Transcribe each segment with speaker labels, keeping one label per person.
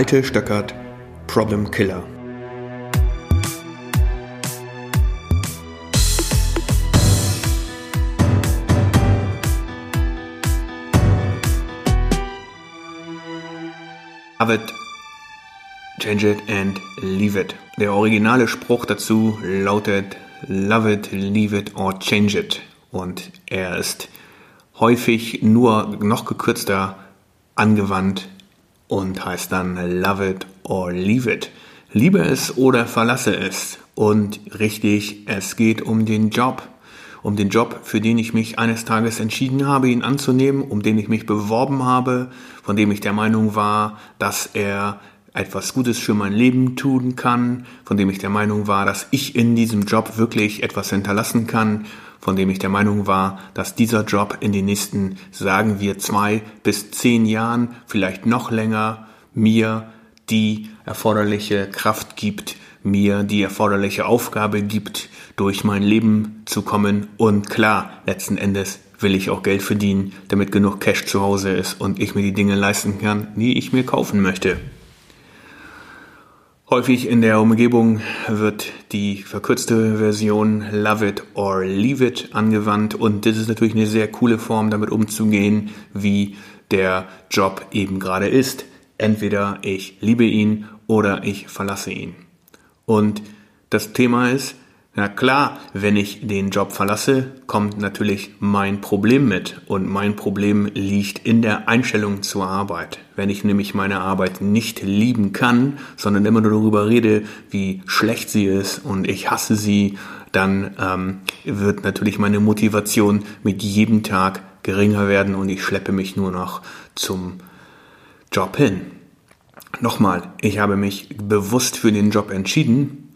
Speaker 1: Alte Stöckert Problem Killer. Have it, change it and leave it. Der originale Spruch dazu lautet Love it, leave it or change it. Und er ist häufig nur noch gekürzter angewandt und heißt dann Love it or leave it. Liebe es oder verlasse es. Und richtig, es geht um den Job. Um den Job, für den ich mich eines Tages entschieden habe, ihn anzunehmen, um den ich mich beworben habe, von dem ich der Meinung war, dass er etwas Gutes für mein Leben tun kann, von dem ich der Meinung war, dass ich in diesem Job wirklich etwas hinterlassen kann, von dem ich der Meinung war, dass dieser Job in den nächsten, sagen wir, zwei bis zehn Jahren, vielleicht noch länger, mir die erforderliche Kraft gibt, mir die erforderliche Aufgabe gibt, durch mein Leben zu kommen. Und klar, letzten Endes will ich auch Geld verdienen, damit genug Cash zu Hause ist und ich mir die Dinge leisten kann, die ich mir kaufen möchte. Häufig in der Umgebung wird die verkürzte Version Love it or leave it angewandt und das ist natürlich eine sehr coole Form, damit umzugehen, wie der Job eben gerade ist. Entweder ich liebe ihn oder ich verlasse ihn. Und das Thema ist, na klar, wenn ich den Job verlasse, kommt natürlich mein Problem mit. Und mein Problem liegt in der Einstellung zur Arbeit. Wenn ich nämlich meine Arbeit nicht lieben kann, sondern immer nur darüber rede, wie schlecht sie ist und ich hasse sie, dann ähm, wird natürlich meine Motivation mit jedem Tag geringer werden und ich schleppe mich nur noch zum Job hin. Nochmal, ich habe mich bewusst für den Job entschieden,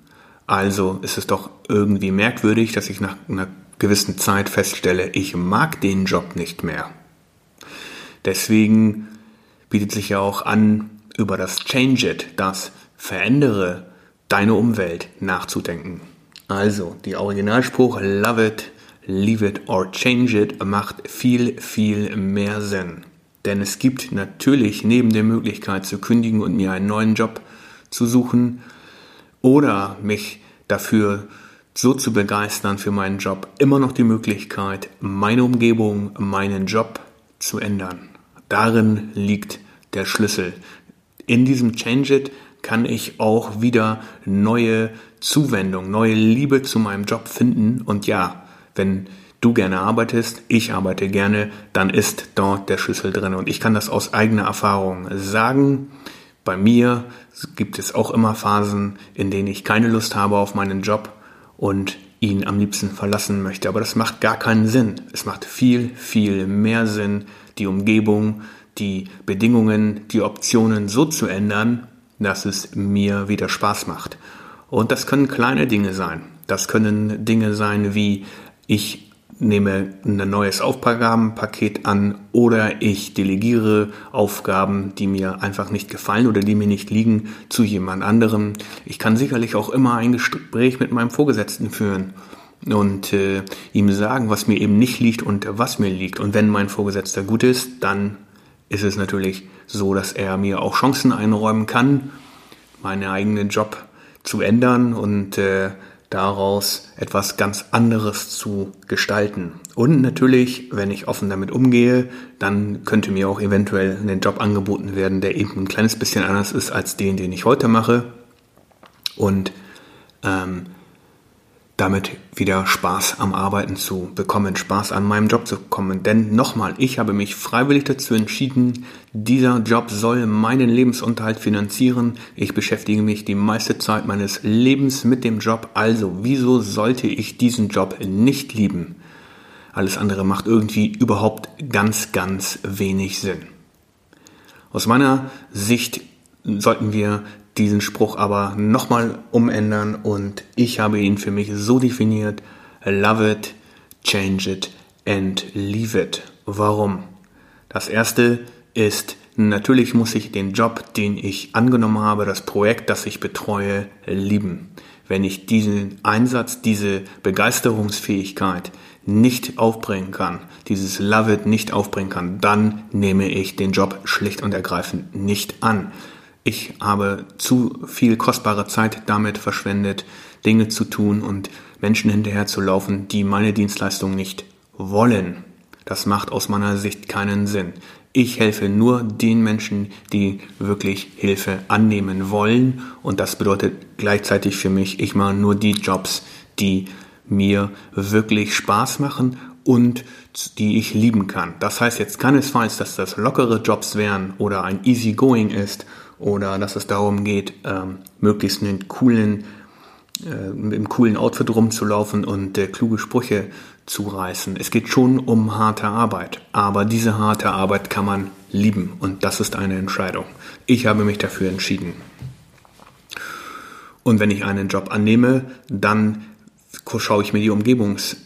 Speaker 1: also ist es doch irgendwie merkwürdig, dass ich nach einer gewissen Zeit feststelle, ich mag den Job nicht mehr. Deswegen bietet sich ja auch an, über das Change It, das Verändere deine Umwelt nachzudenken. Also, die Originalspruch Love it, leave it or change it macht viel, viel mehr Sinn. Denn es gibt natürlich neben der Möglichkeit zu kündigen und mir einen neuen Job zu suchen, oder mich dafür so zu begeistern für meinen Job, immer noch die Möglichkeit, meine Umgebung, meinen Job zu ändern. Darin liegt der Schlüssel. In diesem Change It kann ich auch wieder neue Zuwendung, neue Liebe zu meinem Job finden. Und ja, wenn du gerne arbeitest, ich arbeite gerne, dann ist dort der Schlüssel drin. Und ich kann das aus eigener Erfahrung sagen. Bei mir gibt es auch immer Phasen, in denen ich keine Lust habe auf meinen Job und ihn am liebsten verlassen möchte. Aber das macht gar keinen Sinn. Es macht viel, viel mehr Sinn, die Umgebung, die Bedingungen, die Optionen so zu ändern, dass es mir wieder Spaß macht. Und das können kleine Dinge sein. Das können Dinge sein wie ich nehme ein neues Aufgabenpaket an oder ich delegiere Aufgaben, die mir einfach nicht gefallen oder die mir nicht liegen, zu jemand anderem. Ich kann sicherlich auch immer ein Gespräch mit meinem Vorgesetzten führen und äh, ihm sagen, was mir eben nicht liegt und was mir liegt. Und wenn mein Vorgesetzter gut ist, dann ist es natürlich so, dass er mir auch Chancen einräumen kann, meinen eigenen Job zu ändern und äh, daraus etwas ganz anderes zu gestalten. Und natürlich, wenn ich offen damit umgehe, dann könnte mir auch eventuell ein Job angeboten werden, der eben ein kleines bisschen anders ist als den, den ich heute mache. Und ähm, damit wieder Spaß am Arbeiten zu bekommen, Spaß an meinem Job zu bekommen. Denn nochmal, ich habe mich freiwillig dazu entschieden, dieser Job soll meinen Lebensunterhalt finanzieren. Ich beschäftige mich die meiste Zeit meines Lebens mit dem Job. Also, wieso sollte ich diesen Job nicht lieben? Alles andere macht irgendwie überhaupt ganz, ganz wenig Sinn. Aus meiner Sicht sollten wir diesen Spruch aber nochmal umändern und ich habe ihn für mich so definiert, love it, change it and leave it. Warum? Das erste ist, natürlich muss ich den Job, den ich angenommen habe, das Projekt, das ich betreue, lieben. Wenn ich diesen Einsatz, diese Begeisterungsfähigkeit nicht aufbringen kann, dieses Love it nicht aufbringen kann, dann nehme ich den Job schlicht und ergreifend nicht an. Ich habe zu viel kostbare Zeit damit verschwendet, Dinge zu tun und Menschen hinterherzulaufen, die meine Dienstleistung nicht wollen. Das macht aus meiner Sicht keinen Sinn. Ich helfe nur den Menschen, die wirklich Hilfe annehmen wollen. Und das bedeutet gleichzeitig für mich, ich mache nur die Jobs, die mir wirklich Spaß machen und die ich lieben kann. Das heißt jetzt keinesfalls, dass das lockere Jobs wären oder ein easygoing ist oder dass es darum geht, ähm, möglichst einen coolen, äh, im coolen Outfit rumzulaufen und äh, kluge Sprüche zu reißen. Es geht schon um harte Arbeit, aber diese harte Arbeit kann man lieben und das ist eine Entscheidung. Ich habe mich dafür entschieden. Und wenn ich einen Job annehme, dann schaue ich mir die Umgebungs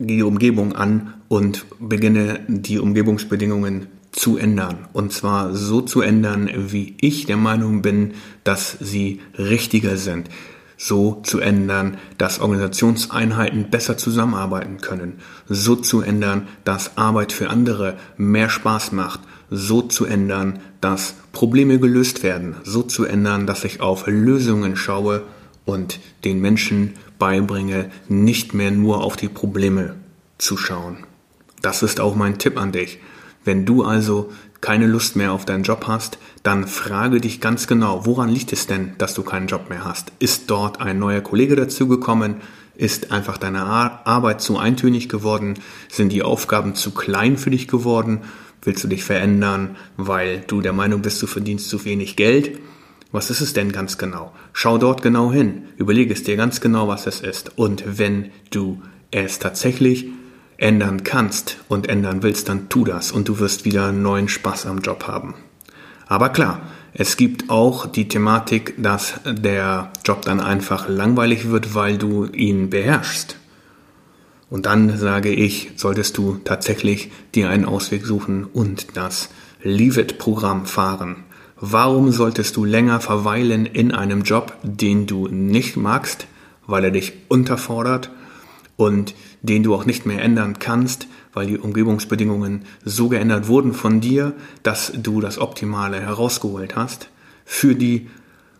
Speaker 1: die Umgebung an und beginne die Umgebungsbedingungen zu ändern. Und zwar so zu ändern, wie ich der Meinung bin, dass sie richtiger sind. So zu ändern, dass Organisationseinheiten besser zusammenarbeiten können. So zu ändern, dass Arbeit für andere mehr Spaß macht. So zu ändern, dass Probleme gelöst werden. So zu ändern, dass ich auf Lösungen schaue und den Menschen beibringe, nicht mehr nur auf die Probleme zu schauen. Das ist auch mein Tipp an dich. Wenn du also keine Lust mehr auf deinen Job hast, dann frage dich ganz genau, woran liegt es denn, dass du keinen Job mehr hast? Ist dort ein neuer Kollege dazugekommen? Ist einfach deine Arbeit zu eintönig geworden? Sind die Aufgaben zu klein für dich geworden? Willst du dich verändern, weil du der Meinung bist, du verdienst zu wenig Geld? Was ist es denn ganz genau? Schau dort genau hin. Überlege es dir ganz genau, was es ist. Und wenn du es tatsächlich ändern kannst und ändern willst, dann tu das und du wirst wieder einen neuen Spaß am Job haben. Aber klar, es gibt auch die Thematik, dass der Job dann einfach langweilig wird, weil du ihn beherrschst. Und dann sage ich, solltest du tatsächlich dir einen Ausweg suchen und das Leave It Programm fahren. Warum solltest du länger verweilen in einem Job, den du nicht magst, weil er dich unterfordert und den du auch nicht mehr ändern kannst, weil die Umgebungsbedingungen so geändert wurden von dir, dass du das Optimale herausgeholt hast für die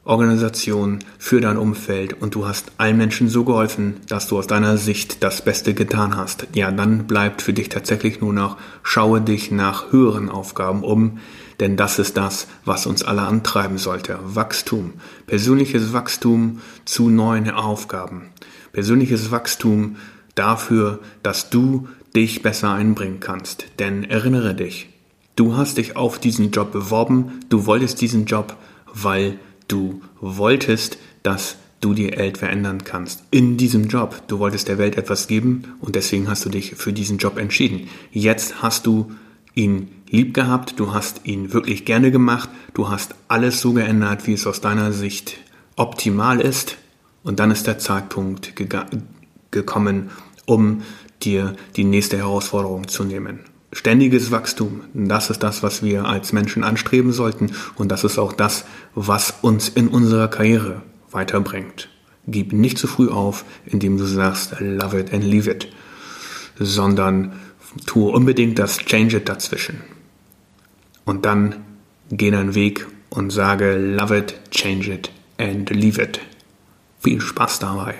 Speaker 1: Organisation, für dein Umfeld und du hast allen Menschen so geholfen, dass du aus deiner Sicht das Beste getan hast. Ja, dann bleibt für dich tatsächlich nur noch, schaue dich nach höheren Aufgaben um, denn das ist das, was uns alle antreiben sollte. Wachstum, persönliches Wachstum zu neuen Aufgaben, persönliches Wachstum dafür, dass du dich besser einbringen kannst. Denn erinnere dich, du hast dich auf diesen Job beworben, du wolltest diesen Job, weil du wolltest, dass du die Welt verändern kannst. In diesem Job. Du wolltest der Welt etwas geben und deswegen hast du dich für diesen Job entschieden. Jetzt hast du ihn lieb gehabt, du hast ihn wirklich gerne gemacht, du hast alles so geändert, wie es aus deiner Sicht optimal ist und dann ist der Zeitpunkt gekommen, um dir die nächste Herausforderung zu nehmen. Ständiges Wachstum, das ist das, was wir als Menschen anstreben sollten und das ist auch das, was uns in unserer Karriere weiterbringt. Gib nicht zu früh auf, indem du sagst, love it and leave it, sondern tue unbedingt das Change it dazwischen. Und dann geh deinen Weg und sage, love it, change it and leave it. Viel Spaß dabei.